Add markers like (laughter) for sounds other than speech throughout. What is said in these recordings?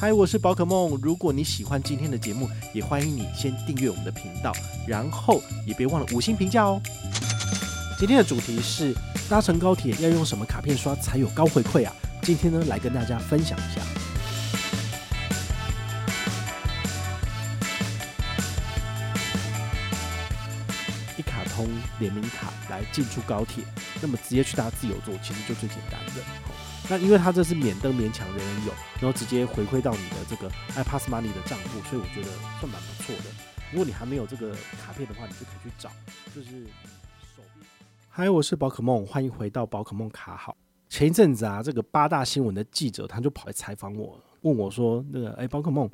嗨，我是宝可梦。如果你喜欢今天的节目，也欢迎你先订阅我们的频道，然后也别忘了五星评价哦。今天的主题是搭乘高铁要用什么卡片刷才有高回馈啊？今天呢，来跟大家分享一下。一卡通联名卡来进出高铁，那么直接去搭自由座，其实就最简单的。那因为它这是免登免抢人人有，然后直接回馈到你的这个 iPass Money 的账户，所以我觉得算蛮不错的。如果你还没有这个卡片的话，你就可以去找。就是手边。嗨，我是宝可梦，欢迎回到宝可梦卡好。前一阵子啊，这个八大新闻的记者他就跑来采访我，问我说：“那个，哎，宝可梦，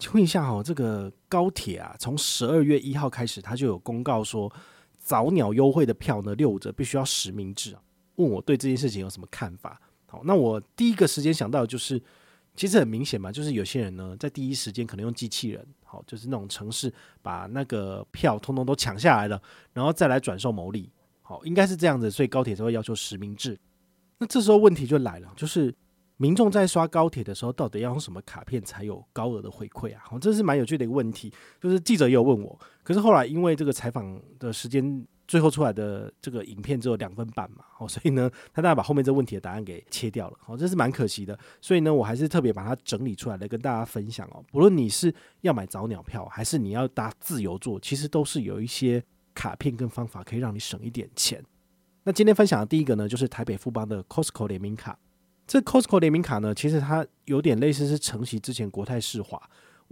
请问一下哈，这个高铁啊，从十二月一号开始，他就有公告说，早鸟优惠的票呢，六折必须要实名制啊。问我对这件事情有什么看法？”好，那我第一个时间想到就是，其实很明显嘛，就是有些人呢，在第一时间可能用机器人，好，就是那种城市把那个票通通都抢下来了，然后再来转售牟利，好，应该是这样子，所以高铁才会要求实名制。那这时候问题就来了，就是民众在刷高铁的时候，到底要用什么卡片才有高额的回馈啊？好，这是蛮有趣的一个问题，就是记者也有问我，可是后来因为这个采访的时间。最后出来的这个影片只有两分半嘛，哦，所以呢，他大概把后面这问题的答案给切掉了，哦，这是蛮可惜的。所以呢，我还是特别把它整理出来来跟大家分享哦。不论你是要买早鸟票，还是你要搭自由座，其实都是有一些卡片跟方法可以让你省一点钱。那今天分享的第一个呢，就是台北富邦的 Costco 联名卡。这 Costco 联名卡呢，其实它有点类似是承袭之前国泰世华。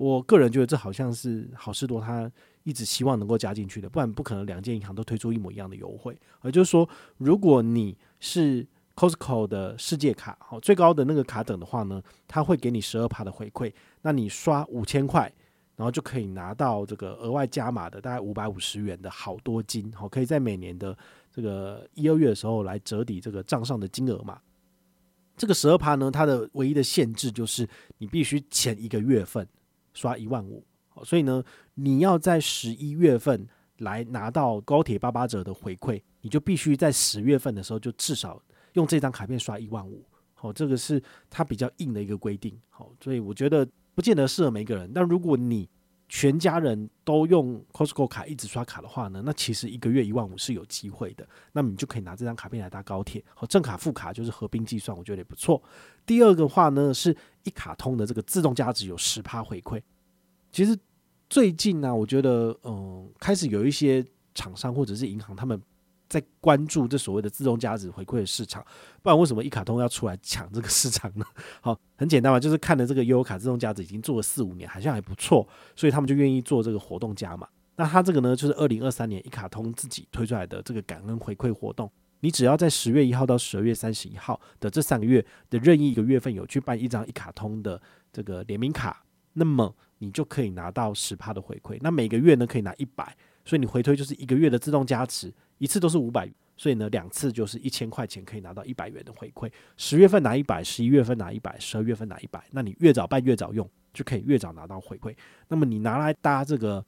我个人觉得这好像是好事多他一直希望能够加进去的，不然不可能两间银行都推出一模一样的优惠。也就是说，如果你是 Costco 的世界卡，好，最高的那个卡等的话呢，它会给你十二趴的回馈。那你刷五千块，然后就可以拿到这个额外加码的大概五百五十元的好多金，好，可以在每年的这个一二月的时候来折抵这个账上的金额嘛。这个十二趴呢，它的唯一的限制就是你必须前一个月份。刷一万五，所以呢，你要在十一月份来拿到高铁八八折的回馈，你就必须在十月份的时候就至少用这张卡片刷一万五。好，这个是它比较硬的一个规定。好，所以我觉得不见得适合每个人。但如果你全家人都用 Costco 卡一直刷卡的话呢，那其实一个月一万五是有机会的。那么你就可以拿这张卡片来搭高铁，和，正卡副卡就是合并计算，我觉得也不错。第二个话呢，是一卡通的这个自动价值有十趴回馈。其实最近呢、我觉得嗯，开始有一些厂商或者是银行他们。在关注这所谓的自动加值回馈的市场，不然为什么一卡通要出来抢这个市场呢？(laughs) 好，很简单嘛，就是看了这个悠卡自动加值已经做了四五年，好像还不错，所以他们就愿意做这个活动加码。那它这个呢，就是二零二三年一卡通自己推出来的这个感恩回馈活动，你只要在十月一号到十二月三十一号的这三个月的任意一个月份有去办一张一卡通的这个联名卡，那么你就可以拿到十趴的回馈。那每个月呢可以拿一百，所以你回推就是一个月的自动加持。一次都是五百，所以呢，两次就是一千块钱可以拿到一百元的回馈。十月份拿一百，十一月份拿一百，十二月份拿一百，那你越早办越早用，就可以越早拿到回馈。那么你拿来搭这个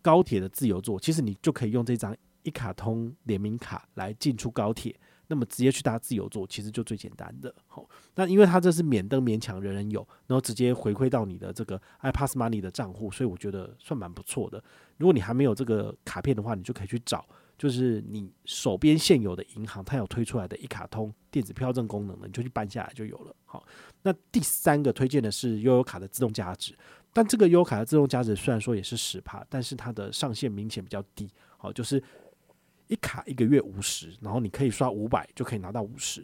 高铁的自由座，其实你就可以用这张一卡通联名卡来进出高铁。那么直接去搭自由座，其实就最简单的。好，那因为它这是免登免抢人人有，然后直接回馈到你的这个 iPass Money 的账户，所以我觉得算蛮不错的。如果你还没有这个卡片的话，你就可以去找，就是你手边现有的银行它有推出来的一卡通电子票证功能的，你就去办下来就有了。好，那第三个推荐的是悠游卡的自动加值，但这个悠游卡的自动加值虽然说也是十趴，但是它的上限明显比较低。好，就是。一卡一个月五十，然后你可以刷五百就可以拿到五十。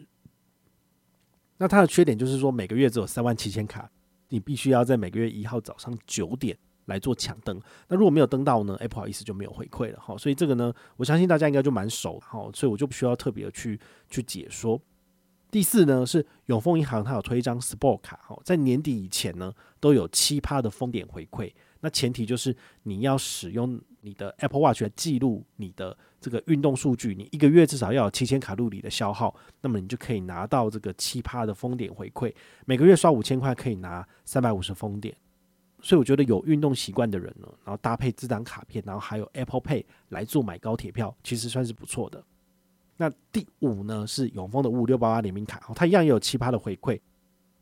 那它的缺点就是说，每个月只有三万七千卡，你必须要在每个月一号早上九点来做抢灯。那如果没有登到呢？哎，不好意思就没有回馈了哈。所以这个呢，我相信大家应该就蛮熟哈，所以我就不需要特别去去解说。第四呢是永丰银行，它有推一张 Sport 卡哈，在年底以前呢都有七趴的封点回馈。那前提就是你要使用你的 Apple Watch 来记录你的这个运动数据，你一个月至少要有七千卡路里的消耗，那么你就可以拿到这个七趴的封点回馈。每个月刷五千块可以拿三百五十封点，所以我觉得有运动习惯的人呢，然后搭配这张卡片，然后还有 Apple Pay 来做买高铁票，其实算是不错的。那第五呢是永丰的五五六八八联名卡，它一样也有七趴的回馈，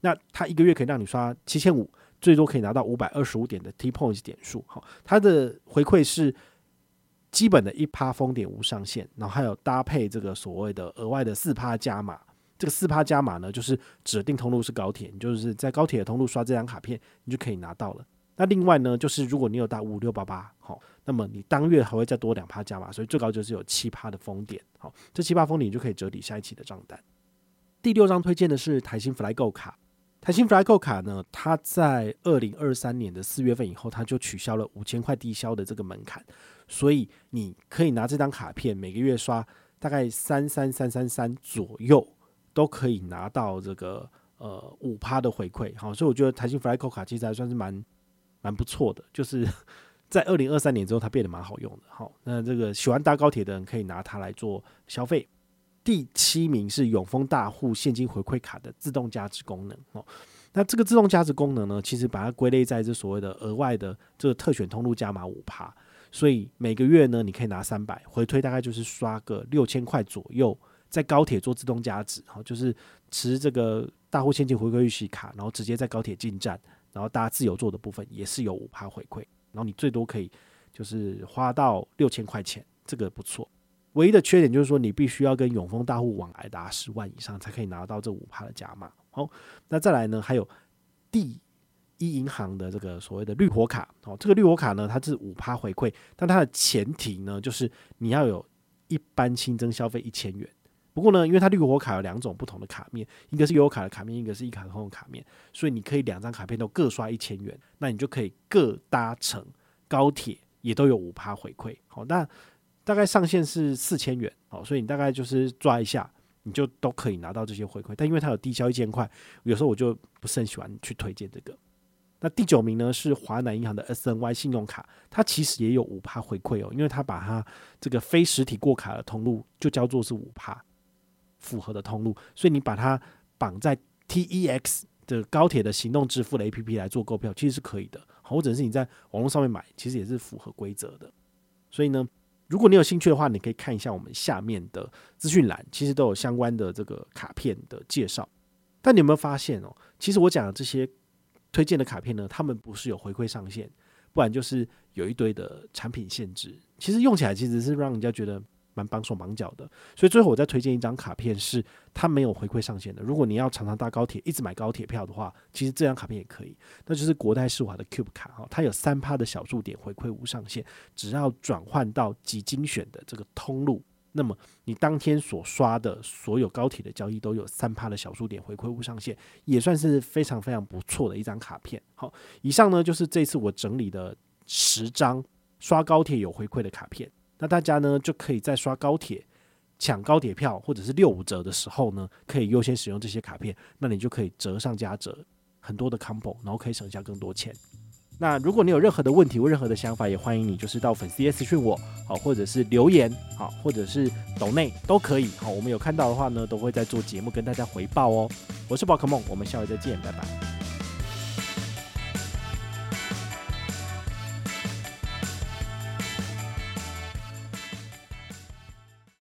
那它一个月可以让你刷七千五。最多可以拿到五百二十五点的 T Points 点数。好，它的回馈是基本的一趴封点无上限，然后还有搭配这个所谓的额外的四趴加码。这个四趴加码呢，就是指定通路是高铁，你就是在高铁的通路刷这张卡片，你就可以拿到了。那另外呢，就是如果你有打五六八八，好，那么你当月还会再多两趴加码，所以最高就是有七趴的封点。好，这七趴封点你就可以折抵下一期的账单。第六张推荐的是台新 FlyGo 卡。台新 FlyGo 卡呢，它在二零二三年的四月份以后，它就取消了五千块低消的这个门槛，所以你可以拿这张卡片，每个月刷大概三三三三三左右，都可以拿到这个呃五趴的回馈。好，所以我觉得台新 Flyco 卡其实还算是蛮蛮不错的，就是 (laughs) 在二零二三年之后，它变得蛮好用的。好，那这个喜欢搭高铁的人可以拿它来做消费。第七名是永丰大户现金回馈卡的自动加值功能哦。那这个自动加值功能呢，其实把它归类在这所谓的额外的这个特选通路加码五趴，所以每个月呢，你可以拿三百回推，大概就是刷个六千块左右，在高铁做自动加值，好，就是持这个大户现金回馈预习卡，然后直接在高铁进站，然后大家自由做的部分也是有五趴回馈，然后你最多可以就是花到六千块钱，这个不错。唯一的缺点就是说，你必须要跟永丰大户往来达十万以上，才可以拿到这五趴的加码。好，那再来呢，还有第一银行的这个所谓的绿活卡。哦，这个绿活卡呢，它是五趴回馈，但它的前提呢，就是你要有一般新增消费一千元。不过呢，因为它绿活卡有两种不同的卡面，一个是优卡的卡面，一个是一卡通的卡面，所以你可以两张卡片都各刷一千元，那你就可以各搭乘高铁也都有五趴回馈。好，那。大概上限是四千元，好，所以你大概就是抓一下，你就都可以拿到这些回馈。但因为它有低消一千块，有时候我就不是很喜欢去推荐这个。那第九名呢是华南银行的 SNY 信用卡，它其实也有五趴回馈哦，因为它把它这个非实体过卡的通路就叫做是五趴符合的通路，所以你把它绑在 TEX 的高铁的行动支付的 APP 来做购票，其实是可以的。或者是你在网络上面买，其实也是符合规则的。所以呢。如果你有兴趣的话，你可以看一下我们下面的资讯栏，其实都有相关的这个卡片的介绍。但你有没有发现哦？其实我讲的这些推荐的卡片呢，他们不是有回馈上限，不然就是有一堆的产品限制。其实用起来其实是让人家觉得。蛮绑手绑脚的，所以最后我再推荐一张卡片，是它没有回馈上限的。如果你要常常搭高铁，一直买高铁票的话，其实这张卡片也可以。那就是国泰世华的 Cube 卡哈，它有三趴的小数点回馈无上限，只要转换到极精选的这个通路，那么你当天所刷的所有高铁的交易都有三趴的小数点回馈无上限，也算是非常非常不错的一张卡片。好，以上呢就是这次我整理的十张刷高铁有回馈的卡片。那大家呢就可以在刷高铁、抢高铁票或者是六五折的时候呢，可以优先使用这些卡片，那你就可以折上加折，很多的 combo，然后可以省下更多钱。那如果你有任何的问题或任何的想法，也欢迎你就是到粉丝页私讯我，好，或者是留言，好，或者是抖内都可以，好，我们有看到的话呢，都会在做节目跟大家回报哦。我是宝可梦，我们下回再见，拜拜。